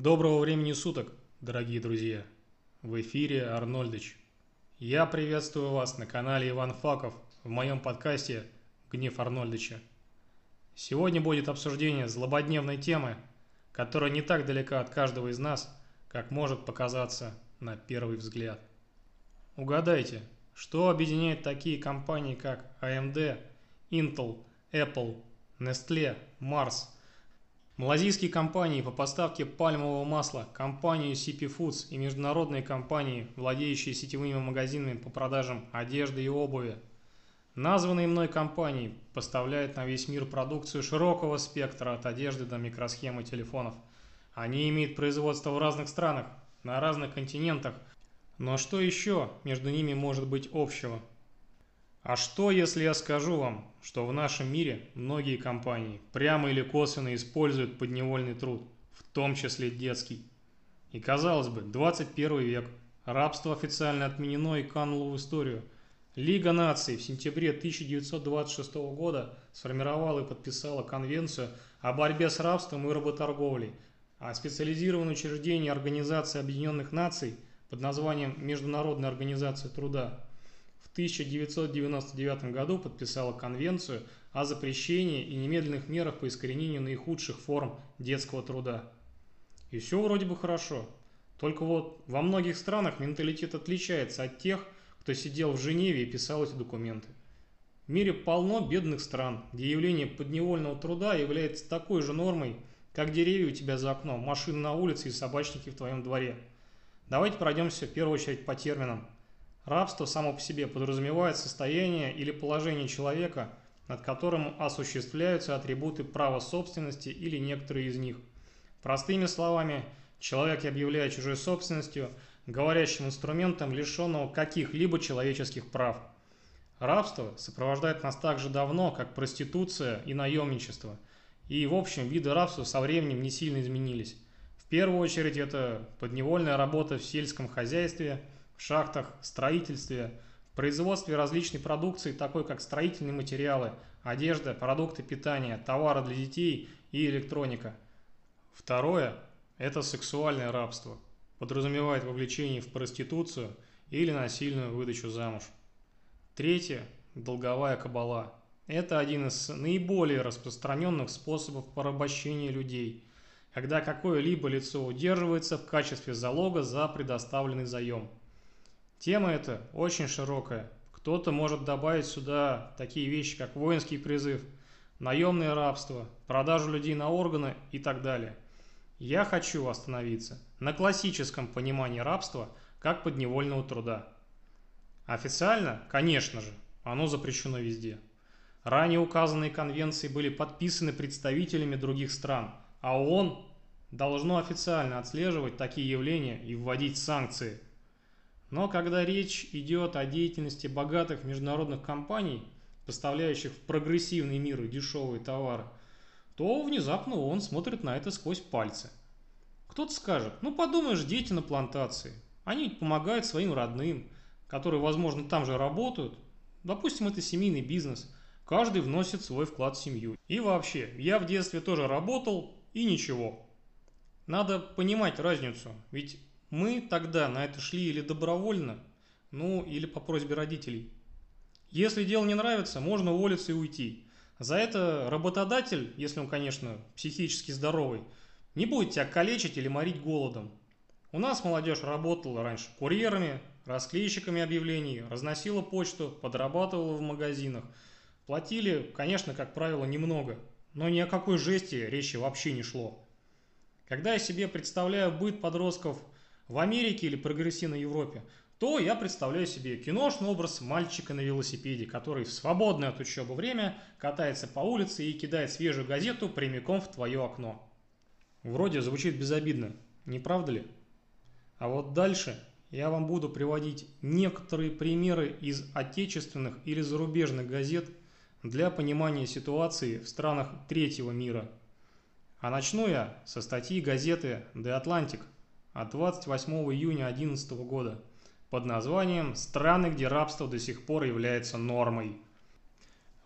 Доброго времени суток, дорогие друзья! В эфире Арнольдыч. Я приветствую вас на канале Иван Факов в моем подкасте «Гнев Арнольдыча». Сегодня будет обсуждение злободневной темы, которая не так далека от каждого из нас, как может показаться на первый взгляд. Угадайте, что объединяет такие компании, как AMD, Intel, Apple, Nestle, Mars – Малазийские компании по поставке пальмового масла, компанию CP Foods и международные компании, владеющие сетевыми магазинами по продажам одежды и обуви. Названные мной компании поставляют на весь мир продукцию широкого спектра от одежды до микросхемы телефонов. Они имеют производство в разных странах, на разных континентах. Но что еще между ними может быть общего? А что, если я скажу вам, что в нашем мире многие компании прямо или косвенно используют подневольный труд, в том числе детский? И казалось бы, 21 век, рабство официально отменено и кануло в историю. Лига наций в сентябре 1926 года сформировала и подписала конвенцию о борьбе с рабством и работорговлей, а специализированное учреждение Организации Объединенных Наций под названием Международная Организация Труда 1999 году подписала Конвенцию о запрещении и немедленных мерах по искоренению наихудших форм детского труда. И все вроде бы хорошо. Только вот во многих странах менталитет отличается от тех, кто сидел в Женеве и писал эти документы. В мире полно бедных стран, где явление подневольного труда является такой же нормой, как деревья у тебя за окном, машины на улице и собачники в твоем дворе. Давайте пройдемся в первую очередь по терминам – Рабство само по себе подразумевает состояние или положение человека, над которым осуществляются атрибуты права собственности или некоторые из них. Простыми словами, человек объявляет чужой собственностью, говорящим инструментом, лишенного каких-либо человеческих прав. Рабство сопровождает нас так же давно, как проституция и наемничество. И, в общем, виды рабства со временем не сильно изменились. В первую очередь это подневольная работа в сельском хозяйстве – шахтах, строительстве, производстве различной продукции, такой как строительные материалы, одежда, продукты питания, товары для детей и электроника. Второе – это сексуальное рабство. Подразумевает вовлечение в проституцию или насильную выдачу замуж. Третье – долговая кабала. Это один из наиболее распространенных способов порабощения людей, когда какое-либо лицо удерживается в качестве залога за предоставленный заем – Тема эта очень широкая. Кто-то может добавить сюда такие вещи, как воинский призыв, наемное рабство, продажу людей на органы и так далее. Я хочу остановиться на классическом понимании рабства как подневольного труда. Официально, конечно же, оно запрещено везде. Ранее указанные конвенции были подписаны представителями других стран, а ООН должно официально отслеживать такие явления и вводить санкции – но когда речь идет о деятельности богатых международных компаний, поставляющих в прогрессивный мир дешевые товары, то внезапно он смотрит на это сквозь пальцы. Кто-то скажет, ну подумаешь, дети на плантации, они ведь помогают своим родным, которые, возможно, там же работают. Допустим, это семейный бизнес, каждый вносит свой вклад в семью. И вообще, я в детстве тоже работал и ничего. Надо понимать разницу, ведь мы тогда на это шли или добровольно, ну или по просьбе родителей. Если дело не нравится, можно уволиться и уйти. За это работодатель, если он, конечно, психически здоровый, не будет тебя калечить или морить голодом. У нас молодежь работала раньше курьерами, расклейщиками объявлений, разносила почту, подрабатывала в магазинах. Платили, конечно, как правило, немного, но ни о какой жести речи вообще не шло. Когда я себе представляю быт подростков – в Америке или прогрессивной Европе, то я представляю себе киношный образ мальчика на велосипеде, который в свободное от учебы время катается по улице и кидает свежую газету прямиком в твое окно. Вроде звучит безобидно, не правда ли? А вот дальше я вам буду приводить некоторые примеры из отечественных или зарубежных газет для понимания ситуации в странах третьего мира. А начну я со статьи газеты The Atlantic – от 28 июня 2011 года под названием «Страны, где рабство до сих пор является нормой».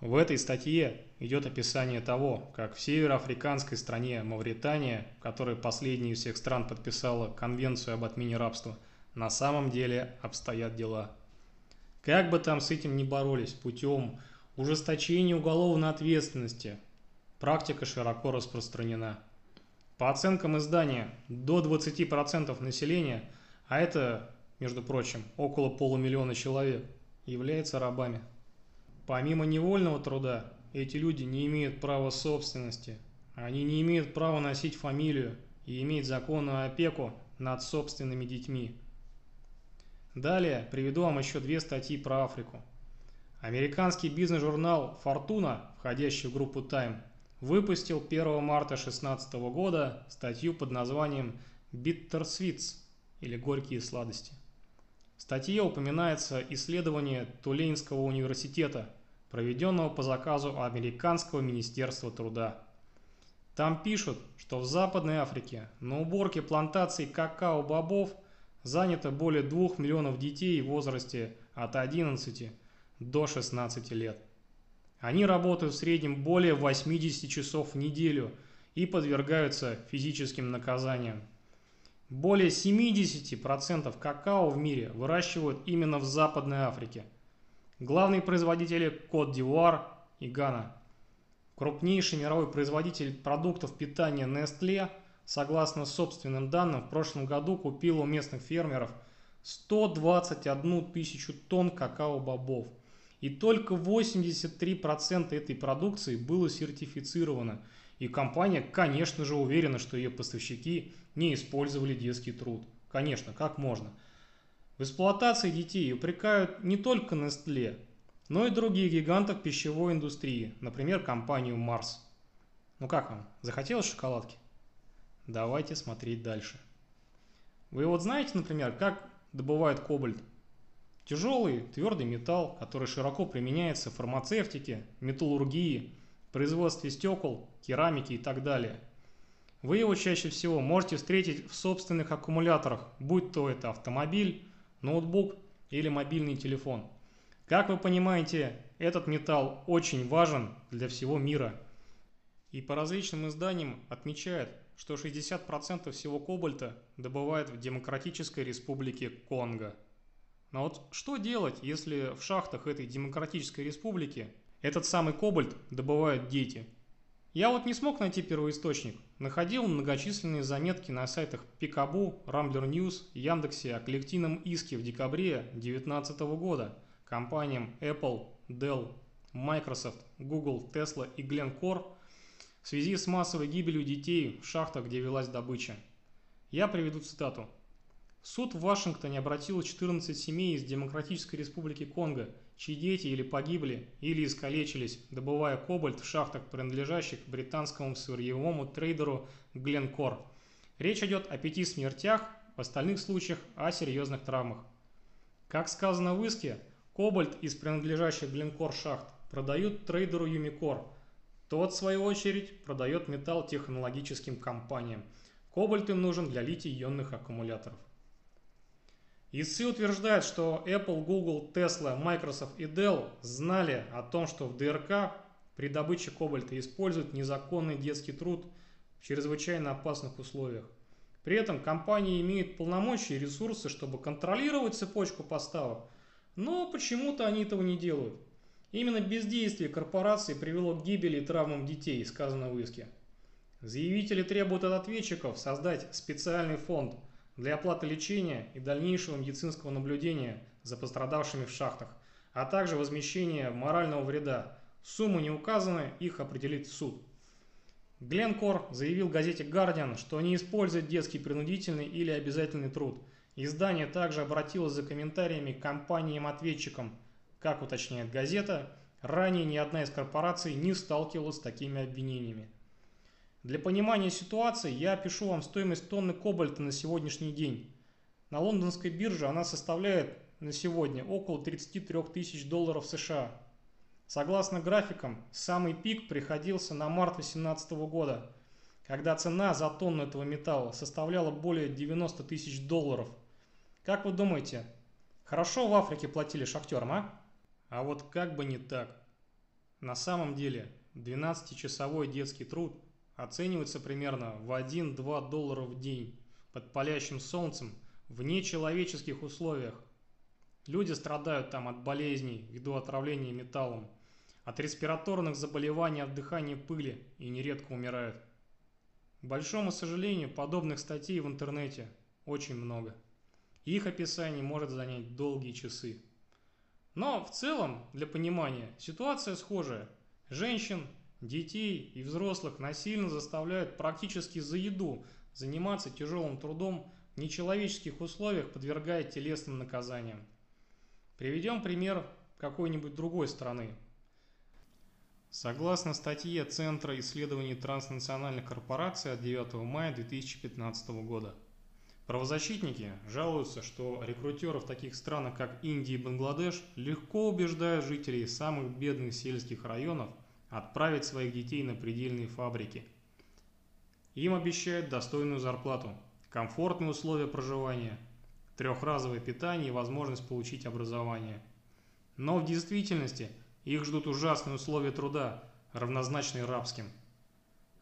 В этой статье идет описание того, как в североафриканской стране Мавритания, которая последняя из всех стран подписала Конвенцию об отмене рабства, на самом деле обстоят дела. Как бы там с этим ни боролись путем ужесточения уголовной ответственности, практика широко распространена. По оценкам издания, до 20% населения, а это, между прочим, около полумиллиона человек, является рабами. Помимо невольного труда, эти люди не имеют права собственности. Они не имеют права носить фамилию и иметь законную опеку над собственными детьми. Далее приведу вам еще две статьи про Африку. Американский бизнес-журнал «Фортуна», входящий в группу Time, выпустил 1 марта 2016 года статью под названием «Bitter Sweets» или «Горькие сладости». В статье упоминается исследование Тулейнского университета, проведенного по заказу Американского министерства труда. Там пишут, что в Западной Африке на уборке плантаций какао-бобов занято более 2 миллионов детей в возрасте от 11 до 16 лет. Они работают в среднем более 80 часов в неделю и подвергаются физическим наказаниям. Более 70% какао в мире выращивают именно в Западной Африке. Главные производители Кот-д'Ивуар и Гана. Крупнейший мировой производитель продуктов питания Nestle, согласно собственным данным, в прошлом году купил у местных фермеров 121 тысячу тонн какао-бобов. И только 83% этой продукции было сертифицировано. И компания, конечно же, уверена, что ее поставщики не использовали детский труд. Конечно, как можно? В эксплуатации детей упрекают не только Nestle, но и других гигантов пищевой индустрии, например, компанию Mars. Ну как вам, захотелось шоколадки? Давайте смотреть дальше. Вы вот знаете, например, как добывают кобальт? Тяжелый, твердый металл, который широко применяется в фармацевтике, металлургии, производстве стекол, керамики и так далее – вы его чаще всего можете встретить в собственных аккумуляторах, будь то это автомобиль, ноутбук или мобильный телефон. Как вы понимаете, этот металл очень важен для всего мира. И по различным изданиям отмечает, что 60% всего кобальта добывают в Демократической Республике Конго. Но вот что делать, если в шахтах этой Демократической Республики этот самый кобальт добывают дети – я вот не смог найти первоисточник. Находил многочисленные заметки на сайтах Пикабу, Рамблер News, Яндексе о коллективном иске в декабре 2019 года компаниям Apple, Dell, Microsoft, Google, Tesla и Glencore в связи с массовой гибелью детей в шахтах, где велась добыча. Я приведу цитату. Суд в Вашингтоне обратил 14 семей из Демократической Республики Конго – чьи дети или погибли, или искалечились, добывая кобальт в шахтах, принадлежащих британскому сырьевому трейдеру Glencore. Речь идет о пяти смертях, в остальных случаях о серьезных травмах. Как сказано в иске, кобальт из принадлежащих Glencore шахт продают трейдеру Юмикор. Тот, в свою очередь, продает металл технологическим компаниям. Кобальт им нужен для литий-ионных аккумуляторов. ИСИ утверждает, что Apple, Google, Tesla, Microsoft и Dell знали о том, что в ДРК при добыче кобальта используют незаконный детский труд в чрезвычайно опасных условиях. При этом компании имеют полномочия и ресурсы, чтобы контролировать цепочку поставок, но почему-то они этого не делают. Именно бездействие корпорации привело к гибели и травмам детей, сказано в иске. Заявители требуют от ответчиков создать специальный фонд – для оплаты лечения и дальнейшего медицинского наблюдения за пострадавшими в шахтах, а также возмещения морального вреда. Суммы не указаны, их определит суд. Гленкор заявил газете «Гардиан», что не использует детский принудительный или обязательный труд. Издание также обратилось за комментариями к компаниям-ответчикам. Как уточняет газета, ранее ни одна из корпораций не сталкивалась с такими обвинениями. Для понимания ситуации я опишу вам стоимость тонны кобальта на сегодняшний день. На лондонской бирже она составляет на сегодня около 33 тысяч долларов США. Согласно графикам, самый пик приходился на март 2018 года, когда цена за тонну этого металла составляла более 90 тысяч долларов. Как вы думаете, хорошо в Африке платили шахтерам, а? А вот как бы не так. На самом деле 12-часовой детский труд оценивается примерно в 1-2 доллара в день под палящим солнцем в нечеловеческих условиях. Люди страдают там от болезней ввиду отравления металлом, от респираторных заболеваний от дыхания пыли и нередко умирают. К большому сожалению, подобных статей в интернете очень много. Их описание может занять долгие часы. Но в целом, для понимания, ситуация схожая. Женщин, детей и взрослых насильно заставляют практически за еду заниматься тяжелым трудом в нечеловеческих условиях, подвергая телесным наказаниям. Приведем пример какой-нибудь другой страны. Согласно статье Центра исследований транснациональных корпораций от 9 мая 2015 года, Правозащитники жалуются, что рекрутеры в таких странах, как Индия и Бангладеш, легко убеждают жителей самых бедных сельских районов отправить своих детей на предельные фабрики. Им обещают достойную зарплату, комфортные условия проживания, трехразовое питание и возможность получить образование. Но в действительности их ждут ужасные условия труда, равнозначные рабским.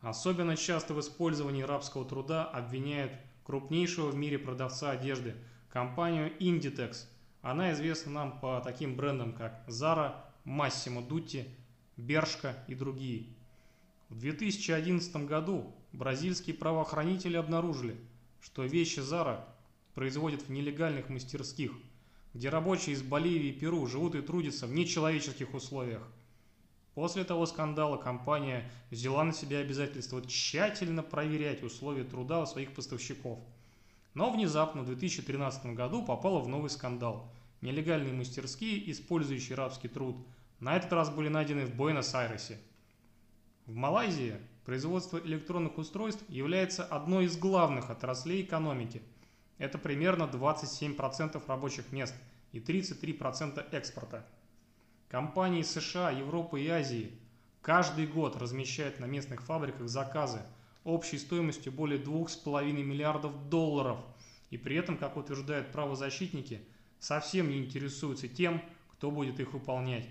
Особенно часто в использовании рабского труда обвиняют крупнейшего в мире продавца одежды, компанию Inditex. Она известна нам по таким брендам, как Zara, Massimo Dutti, Bershka и другие. В 2011 году бразильские правоохранители обнаружили, что вещи Zara производят в нелегальных мастерских, где рабочие из Боливии и Перу живут и трудятся в нечеловеческих условиях. После того скандала компания взяла на себя обязательство тщательно проверять условия труда у своих поставщиков. Но внезапно в 2013 году попала в новый скандал. Нелегальные мастерские, использующие рабский труд, на этот раз были найдены в Буэнос-Айресе. В Малайзии производство электронных устройств является одной из главных отраслей экономики. Это примерно 27% рабочих мест и 33% экспорта. Компании США, Европы и Азии каждый год размещают на местных фабриках заказы общей стоимостью более 2,5 миллиардов долларов и при этом, как утверждают правозащитники, совсем не интересуются тем, кто будет их выполнять.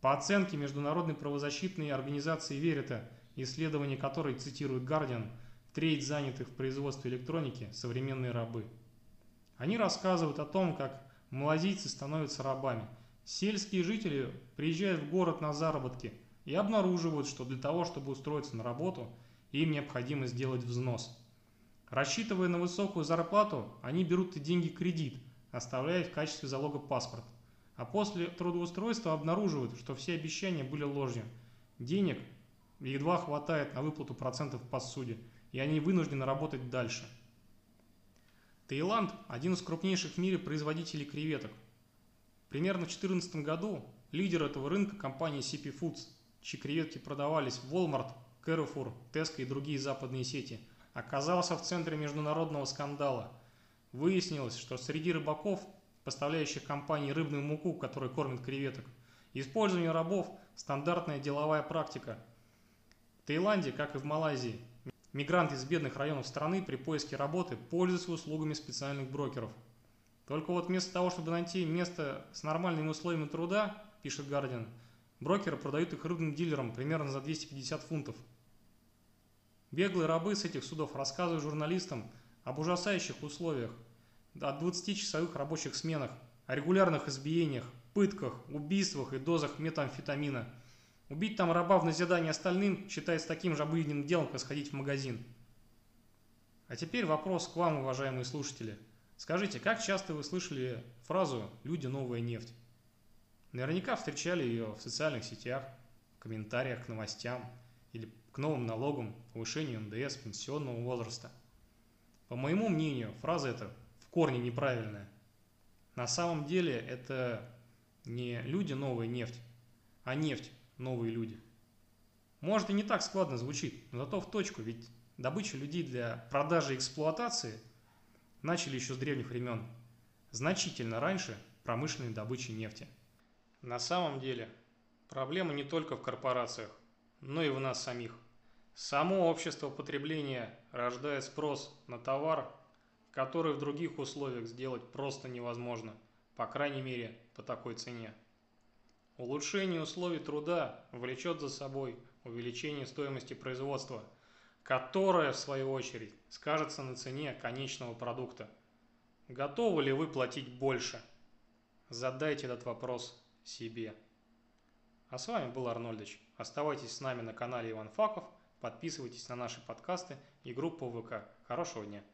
По оценке Международной правозащитной организации Верита, исследование которой цитирует Guardian, треть занятых в производстве электроники – современные рабы. Они рассказывают о том, как малазийцы становятся рабами – Сельские жители приезжают в город на заработки и обнаруживают, что для того, чтобы устроиться на работу, им необходимо сделать взнос. Рассчитывая на высокую зарплату, они берут и деньги кредит, оставляя в качестве залога паспорт. А после трудоустройства обнаруживают, что все обещания были ложью. Денег едва хватает на выплату процентов по суде, и они вынуждены работать дальше. Таиланд – один из крупнейших в мире производителей креветок – Примерно в 2014 году лидер этого рынка, компания CP Foods, чьи креветки продавались в Walmart, Carrefour, Tesco и другие западные сети, оказался в центре международного скандала. Выяснилось, что среди рыбаков, поставляющих компании рыбную муку, которая кормит креветок, использование рабов – стандартная деловая практика. В Таиланде, как и в Малайзии, мигранты из бедных районов страны при поиске работы пользуются услугами специальных брокеров – только вот вместо того, чтобы найти место с нормальными условиями труда, пишет Гардиан, брокеры продают их рыбным дилерам примерно за 250 фунтов. Беглые рабы с этих судов рассказывают журналистам об ужасающих условиях, о 20-часовых рабочих сменах, о регулярных избиениях, пытках, убийствах и дозах метамфетамина. Убить там раба в назидание остальным считается таким же обыденным делом, как сходить в магазин. А теперь вопрос к вам, уважаемые слушатели – Скажите, как часто вы слышали фразу «люди новая нефть»? Наверняка встречали ее в социальных сетях, в комментариях к новостям или к новым налогам, повышению НДС, пенсионного возраста. По моему мнению, фраза эта в корне неправильная. На самом деле это не люди новая нефть, а нефть новые люди. Может и не так складно звучит, но зато в точку, ведь добыча людей для продажи и эксплуатации – начали еще с древних времен, значительно раньше промышленной добычи нефти. На самом деле, проблема не только в корпорациях, но и в нас самих. Само общество потребления рождает спрос на товар, который в других условиях сделать просто невозможно, по крайней мере по такой цене. Улучшение условий труда влечет за собой увеличение стоимости производства, которое, в свою очередь, скажется на цене конечного продукта. Готовы ли вы платить больше? Задайте этот вопрос себе. А с вами был Арнольдович. Оставайтесь с нами на канале Иван Факов, подписывайтесь на наши подкасты и группу ВК. Хорошего дня!